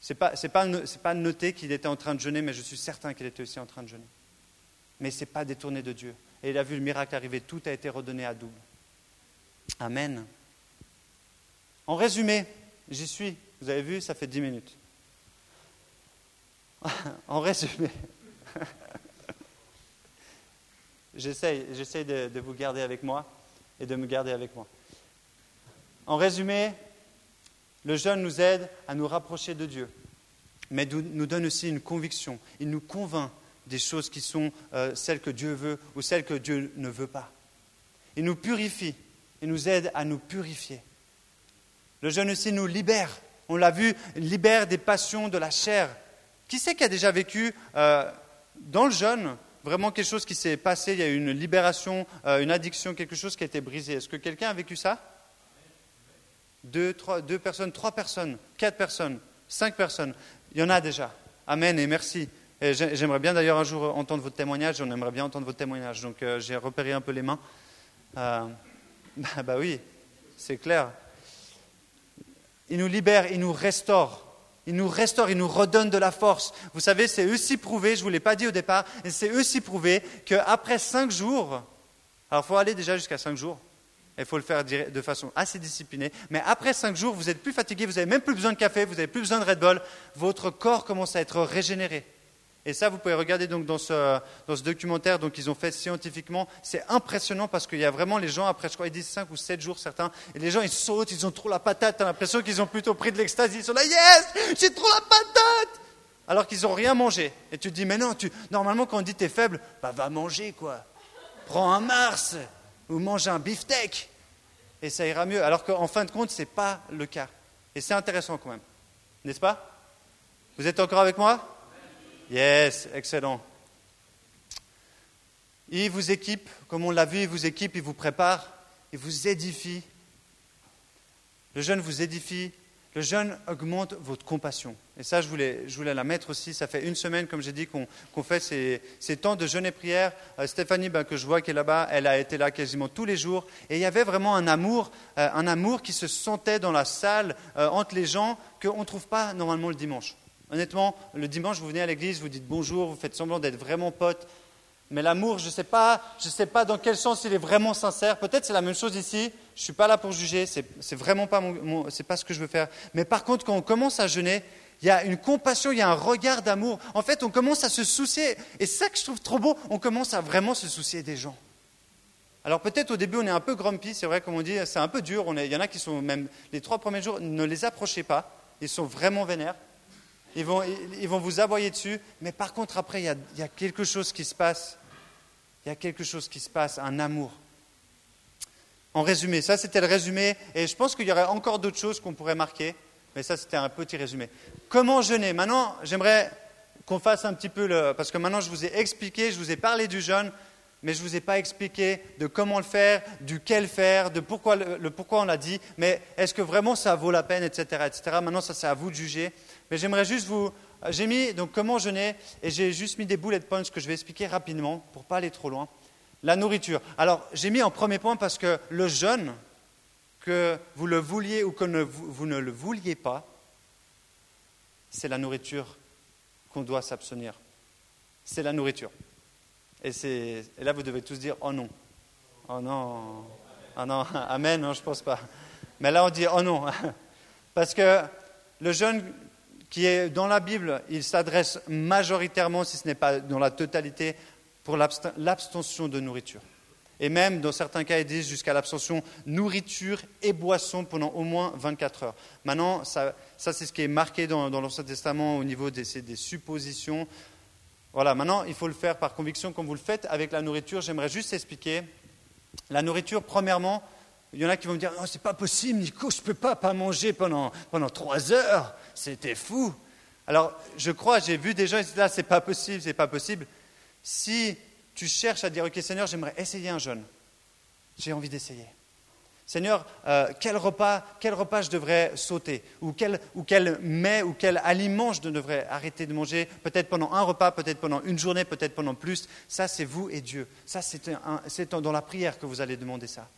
Ce n'est pas, pas, pas, noté qu'il était en train de jeûner, mais je suis certain qu'il était aussi en train de jeûner. Mais ce n'est pas détourné de Dieu. Et il a vu le miracle arriver, tout a été redonné à double. Amen. En résumé, j'y suis. Vous avez vu, ça fait dix minutes. [laughs] en résumé. [laughs] J'essaie, de, vous garder avec moi et de me garder avec moi. En résumé, le jeûne nous aide à nous rapprocher de Dieu, mais nous donne aussi une conviction. Il nous convainc des choses qui sont euh, celles que Dieu veut ou celles que Dieu ne veut pas. Il nous purifie, il nous aide à nous purifier. Le jeûne aussi nous libère. On l'a vu, libère des passions de la chair. Qui c'est qui a déjà vécu euh, dans le jeûne vraiment quelque chose qui s'est passé, il y a eu une libération, euh, une addiction, quelque chose qui a été brisé. Est-ce que quelqu'un a vécu ça? Deux, trois, deux personnes, trois personnes, quatre personnes, cinq personnes. Il y en a déjà. Amen et merci. J'aimerais bien d'ailleurs un jour entendre votre témoignage. On aimerait bien entendre votre témoignage. Donc euh, j'ai repéré un peu les mains. Euh, [laughs] bah oui, c'est clair. Il nous libère, il nous restaure. Il nous restaure, il nous redonne de la force. Vous savez, c'est aussi prouvé, je ne vous l'ai pas dit au départ, c'est aussi prouvé qu'après cinq jours, alors il faut aller déjà jusqu'à cinq jours, il faut le faire de façon assez disciplinée, mais après cinq jours, vous êtes plus fatigué, vous n'avez même plus besoin de café, vous n'avez plus besoin de Red Bull, votre corps commence à être régénéré. Et ça, vous pouvez regarder donc dans ce, documentaire donc ils ont fait scientifiquement. C'est impressionnant parce qu'il y a vraiment les gens, après je crois ils disent 5 ou 7 jours certains, et les gens ils sautent, ils ont trop la patate, tu as l'impression qu'ils ont plutôt pris de l'extase, ils sont là, yes, j'ai trop la patate Alors qu'ils n'ont rien mangé. Et tu te dis, mais non, tu, normalement quand on dit tu es faible, bah va manger quoi. Prends un Mars ou mange un beefsteak et ça ira mieux. Alors qu'en fin de compte, ce n'est pas le cas. Et c'est intéressant quand même. N'est-ce pas? Vous êtes encore avec moi? Yes, excellent. Il vous équipe, comme on l'a vu, il vous équipe, il vous prépare, il vous édifie. Le jeûne vous édifie, Le jeûne augmente votre compassion. Et ça, je voulais, je voulais la mettre aussi. Ça fait une semaine, comme j'ai dit, qu'on fait ces, temps de jeûne et prière. Euh, Stéphanie, ben, que je vois qui est là-bas, elle a été là quasiment tous les jours. Et il y avait vraiment un amour, euh, un amour qui se sentait dans la salle, euh, entre les gens, qu'on ne trouve pas normalement le dimanche. Honnêtement, le dimanche, vous venez à l'église, vous dites bonjour, vous faites semblant d'être vraiment potes. Mais l'amour, je ne sais, pas, je sais pas dans quel sens il est vraiment sincère. Peut-être c'est la même chose ici. Je ne suis pas là pour juger. Ce n'est vraiment pas, mon, pas ce que je veux faire. Mais par contre, quand on commence à jeûner, il y a une compassion, il y a un regard d'amour. En fait, on commence à se soucier. Et ça que je trouve trop beau, on commence à vraiment se soucier des gens. Alors peut-être au début on est un peu grumpy, c'est vrai comme on dit, c'est un peu dur. il y en a qui sont même les trois premiers jours, ne les approchez pas, ils sont vraiment vénères. Ils vont, ils vont vous aboyer dessus, mais par contre après il y, a, quelque chose qui se passe il y a quelque chose qui se passe, un amour. En résumé, ça c'était le résumé, et je pense qu'il y aurait encore d'autres choses qu'on pourrait marquer, mais ça c'était un petit résumé. Comment jeûner? Maintenant, j'aimerais qu'on fasse un petit peu le... Parce que maintenant je vous ai expliqué, je vous ai parlé du jeûne, mais je ne vous ai pas expliqué de comment le faire, duquel faire, de pourquoi, le, pourquoi on l'a dit, mais est-ce que vraiment ça vaut la peine, etc. etc. Maintenant, ça c'est à vous de juger. Mais j'aimerais juste vous, j'ai mis donc comment jeûner et j'ai juste mis des bullet points que je vais expliquer rapidement pour pas aller trop loin. La nourriture. Alors j'ai mis en premier point parce que le jeûne, que vous le vouliez ou que vous ne le vouliez pas, c'est la nourriture qu'on doit s'abstenir. C'est la nourriture. Et, et, là, vous devez tous dire Oh non. Oh non. Oh non. [laughs] Amen. Non, je ne pense pas. Mais là, on dit Oh non. [laughs] Parce que le jeûne qui est dans la Bible, il s'adresse majoritairement, si ce n'est pas dans la totalité, pour l'abstention de nourriture. Et même, dans certains cas, ils disent jusqu'à l'abstention nourriture et boisson pendant au moins 24 heures. Maintenant, ça, c'est ce qui est marqué dans, l'Ancien Testament au niveau des, des, suppositions. Voilà, maintenant, il faut le faire par conviction comme vous le faites avec la nourriture. J'aimerais juste expliquer. La nourriture, premièrement, il y en a qui vont me dire Non, c'est pas possible, Nico, je ne peux pas pas manger pendant, pendant trois heures. C'était fou. Alors, je crois, j'ai vu des gens qui disent Là, c'est pas possible, c'est pas possible. Si tu cherches à dire Ok, Seigneur, j'aimerais essayer un jeûne, j'ai envie d'essayer. Seigneur, euh, quel, repas, quel repas je devrais sauter? Ou quel, ou quel mets ou quel aliment je devrais arrêter de manger, peut-être pendant un repas, peut-être pendant une journée, peut-être pendant plus. Ça, c'est vous et Dieu. Ça, c'est dans la prière que vous allez demander ça.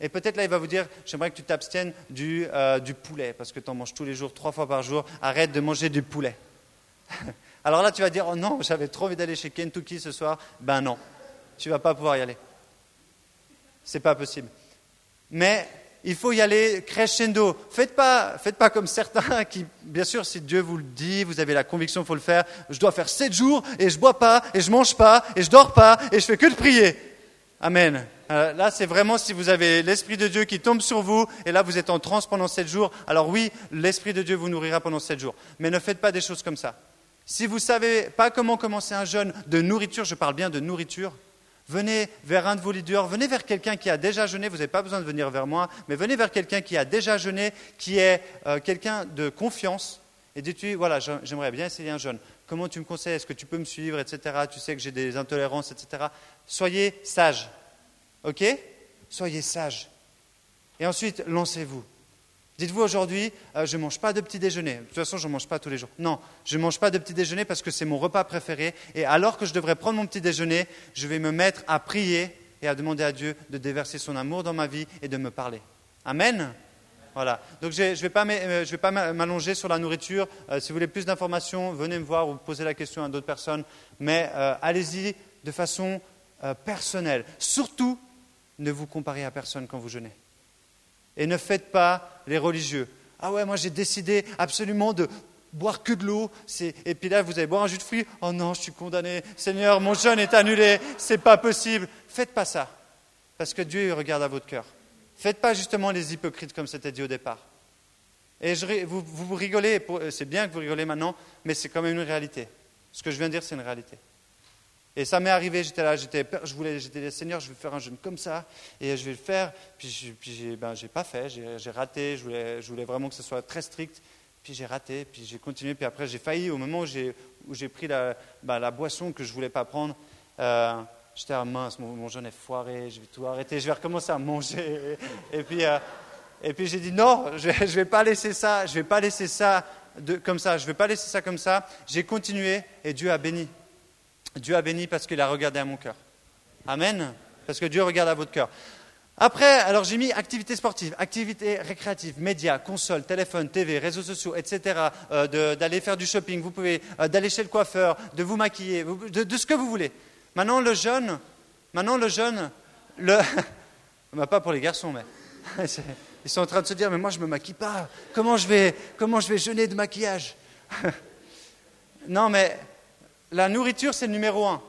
Et peut-être là, il va vous dire, j'aimerais que tu t'abstiennes du, euh, du, poulet, parce que tu en manges tous les jours, trois fois par jour, arrête de manger du poulet. [laughs] Alors là, tu vas dire, oh non, j'avais trop envie d'aller chez Kentucky ce soir. Ben non, tu vas pas pouvoir y aller. C'est pas possible. Mais il faut y aller crescendo. Faites pas, faites pas comme certains [laughs] qui, bien sûr, si Dieu vous le dit, vous avez la conviction, il faut le faire. Je dois faire sept jours et je bois pas et je mange pas et je dors pas et je fais que de prier. Amen. Euh, là, c'est vraiment si vous avez l'Esprit de Dieu qui tombe sur vous, et là, vous êtes en transe pendant sept jours. Alors oui, l'Esprit de Dieu vous nourrira pendant sept jours. Mais ne faites pas des choses comme ça. Si vous ne savez pas comment commencer un jeûne de nourriture, je parle bien de nourriture, venez vers un de vos leaders, venez vers quelqu'un qui a déjà jeûné, vous n'avez pas besoin de venir vers moi, mais venez vers quelqu'un qui a déjà jeûné, qui est euh, quelqu'un de confiance, et dites-lui, voilà, j'aimerais bien essayer un jeûne. Comment tu me conseilles? Est-ce que tu peux me suivre, etc. Tu sais que j'ai des intolérances, etc. Soyez sage. OK? Soyez sage. Et ensuite, lancez-vous. Dites-vous aujourd'hui, euh, je ne mange pas de petit déjeuner. De toute façon, je ne mange pas tous les jours. Non, je ne mange pas de petit déjeuner parce que c'est mon repas préféré. Et alors que je devrais prendre mon petit déjeuner, je vais me mettre à prier et à demander à Dieu de déverser son amour dans ma vie et de me parler. Amen? Voilà. Donc je ne vais pas euh, m'allonger sur la nourriture. Euh, si vous voulez plus d'informations, venez me voir ou posez la question à d'autres personnes. Mais allez-y de façon personnelle. Surtout ne vous comparez à personne quand vous jeûnez. Et ne faites pas les religieux. Ah ouais, moi j'ai décidé absolument de boire que de l'eau. Et puis là, vous allez boire un jus de fruits. Oh non, je suis condamné. Seigneur, mon jeûne est annulé. C'est pas possible. Faites pas ça. Parce que Dieu regarde à votre cœur. Faites pas justement les hypocrites comme c'était dit au départ. Et vous, vous rigolez, c'est bien que vous rigolez maintenant, mais c'est quand même une réalité. Ce que je viens de dire, c'est une réalité. Et ça m'est arrivé, j'étais là, j'étais, je voulais, j'étais Seigneur, je vais faire un jeûne comme ça, et je vais le faire. Puis, puis ben, j'ai pas fait, j'ai, raté, je voulais, vraiment que ce soit très strict. Puis j'ai raté, puis j'ai continué, puis après j'ai failli au moment où j'ai, pris la, ben, la, boisson que je voulais pas prendre. Euh, j'étais à mince, mon, jeûne est foiré, je vais tout arrêter, je vais recommencer à manger. Et, puis, euh, puis j'ai dit non, je ne vais pas laisser ça, je vais pas laisser ça comme ça, je vais pas laisser ça comme ça. J'ai continué et Dieu a béni. Dieu a béni parce qu'il a regardé à mon cœur. Amen. Parce que Dieu regarde à votre cœur. Après, alors j'ai mis activité sportive, activité récréative, médias, console, téléphone, TV, réseaux sociaux, etc. Euh, d'aller faire du shopping, vous pouvez euh, d'aller chez le coiffeur, de vous maquiller, de, de, ce que vous voulez. Maintenant le jeune, maintenant le jeune, le, [laughs] pas pour les garçons, mais [laughs] ils sont en train de se dire mais moi je me maquille pas. Comment je vais, comment je vais jeûner de maquillage? [laughs] Non, mais la nourriture c'est le numéro un.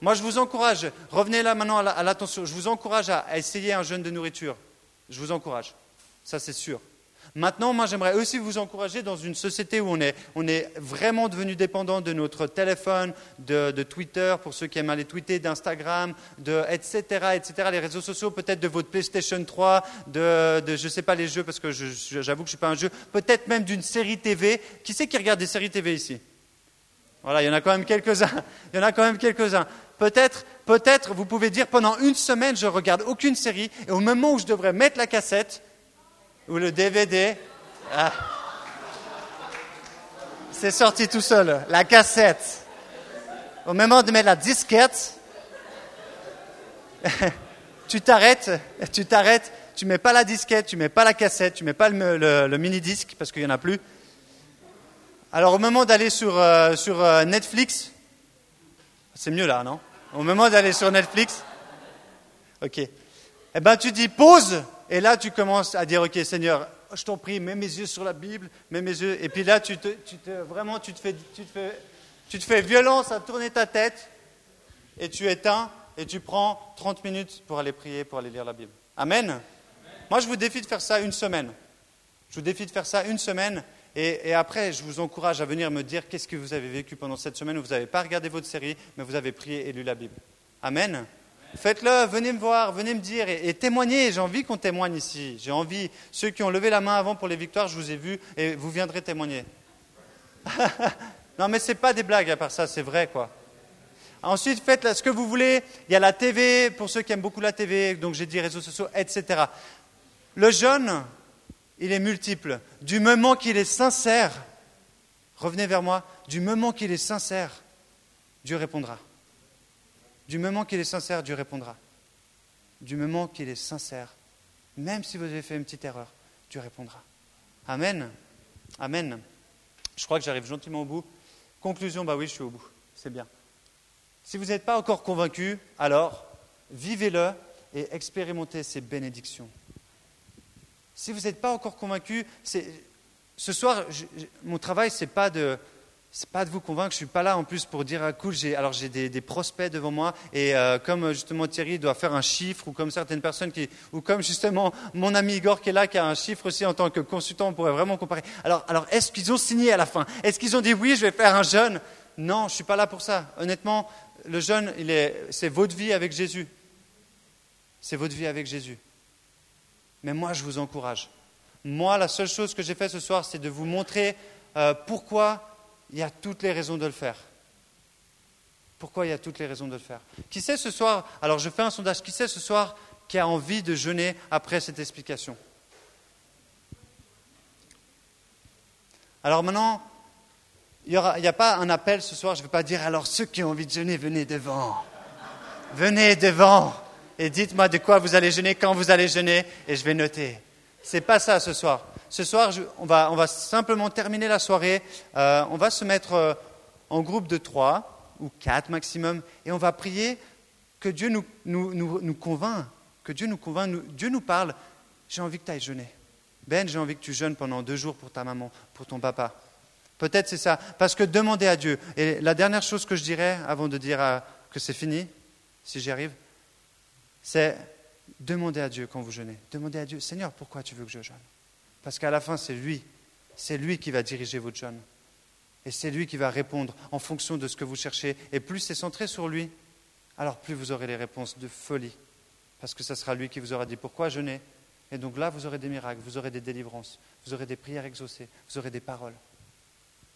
Moi, je vous encourage, revenez là maintenant à l'attention, je vous encourage à, essayer un jeûne de nourriture. Je vous encourage, ça c'est sûr. Maintenant, moi, j'aimerais aussi vous encourager dans une société où on est, on est vraiment devenu dépendant de notre téléphone, de, Twitter, pour ceux qui aiment aller tweeter, d'Instagram, de, etc., etc., les réseaux sociaux, peut-être de votre PlayStation 3, de, de je ne sais pas, les jeux, parce que j'avoue que je ne suis pas un jeu, peut-être même d'une série TV. Qui c'est qui regarde des séries TV ici? Voilà, il y en a quand même quelques-uns. Il y en a quand même quelques-uns. Peut-être, peut-être, vous pouvez dire pendant une semaine, je regarde aucune série, et au moment où je devrais mettre la cassette ou le DVD, ah, c'est sorti tout seul, la cassette. Au moment de mettre la disquette, [laughs] tu t'arrêtes, tu t'arrêtes, tu mets pas la disquette, tu mets pas la cassette, tu mets pas le, mini disque parce qu'il y en a plus. Alors au moment d'aller sur, euh, sur euh, Netflix, c'est mieux là, non? Au moment d'aller sur Netflix Ok. Eh bien, tu dis pause, et là, tu commences à dire, ok, Seigneur, je t'en prie, mets mes yeux sur la Bible, mets mes yeux, et puis là, tu te, tu te, vraiment, tu te, fais, tu, te fais, tu te fais violence à tourner ta tête, et tu éteins, et tu prends 30 minutes pour aller prier, pour aller lire la Bible. Amen. Moi, je vous défie de faire ça une semaine. Je vous défie de faire ça une semaine, et, après, je vous encourage à venir me dire qu'est-ce que vous avez vécu pendant cette semaine où vous n'avez pas regardé votre série, mais vous avez prié et lu la Bible. Amen. Faites-le, venez me voir, venez me dire et, témoignez. J'ai envie qu'on témoigne ici. J'ai envie. Ceux qui ont levé la main avant pour les victoires, je vous ai vu et vous viendrez témoigner. [laughs] non, mais ce n'est pas des blagues à part ça, c'est vrai quoi. Ensuite, faites ce que vous voulez. Il y a la TV, pour ceux qui aiment beaucoup la TV, donc j'ai dit réseaux sociaux, etc. Le jeune, il est multiple. Du moment qu'il est sincère, revenez vers moi, du moment qu'il est sincère, Dieu répondra. Du moment qu'il est sincère, Dieu répondra. Du moment qu'il est sincère, même si vous avez fait une petite erreur, Dieu répondra. Amen. Amen. Je crois que j'arrive gentiment au bout. Conclusion, bah oui, je suis au bout. C'est bien. Si vous n'êtes pas encore convaincu, alors vivez-le et expérimentez ces bénédictions. Si vous n'êtes pas encore convaincu, ce soir, mon travail, ce n'est pas de, pas de vous convaincre, je ne suis pas là en plus pour dire, ah, cool, alors j'ai des, prospects devant moi, et euh, comme justement Thierry doit faire un chiffre, ou comme certaines personnes ou comme justement mon ami Igor qui est là, qui a un chiffre aussi en tant que consultant, on pourrait vraiment comparer. Alors est-ce qu'ils ont signé à la fin? Est-ce qu'ils ont dit, oui, je vais faire un jeûne? Non, je ne suis pas là pour ça. Honnêtement, le jeûne, c'est votre vie avec Jésus. C'est votre vie avec Jésus. Mais moi, je vous encourage. Moi, la seule chose que j'ai fait ce soir, c'est de vous montrer euh, pourquoi il y a toutes les raisons de le faire. Pourquoi il y a toutes les raisons de le faire. Qui sait ce soir, alors je fais un sondage, qui sait ce soir qui a envie de jeûner après cette explication? Alors maintenant, il n'y a pas un appel ce soir, je ne vais pas dire alors ceux qui ont envie de jeûner, venez devant. Venez devant et dites-moi de quoi vous allez jeûner, quand vous allez jeûner, et je vais noter. C'est pas ça ce soir. Ce soir, on, va, simplement terminer la soirée. Euh, on va se mettre euh, en groupe de trois ou quatre maximum, et on va prier que Dieu nous, nous, nous, nous convainc, que Dieu nous convainc, Dieu nous parle. J'ai envie que tu ailles jeûner. Ben, j'ai envie que tu jeûnes pendant deux jours pour ta maman, pour ton papa. Peut-être c'est ça. Parce que demander à Dieu. Et la dernière chose que je dirais avant de dire euh, que c'est fini, si j'y arrive, c'est demander à Dieu quand vous jeûnez. Demandez à Dieu, Seigneur, pourquoi tu veux que je jeûne? Parce qu'à la fin, c'est lui. C'est lui qui va diriger votre jeûne. Et c'est lui qui va répondre en fonction de ce que vous cherchez. Et plus c'est centré sur lui, alors plus vous aurez les réponses de folie. Parce que ce sera lui qui vous aura dit pourquoi jeûner. Et donc là, vous aurez des miracles, vous aurez des délivrances, vous aurez des prières exaucées, vous aurez des paroles.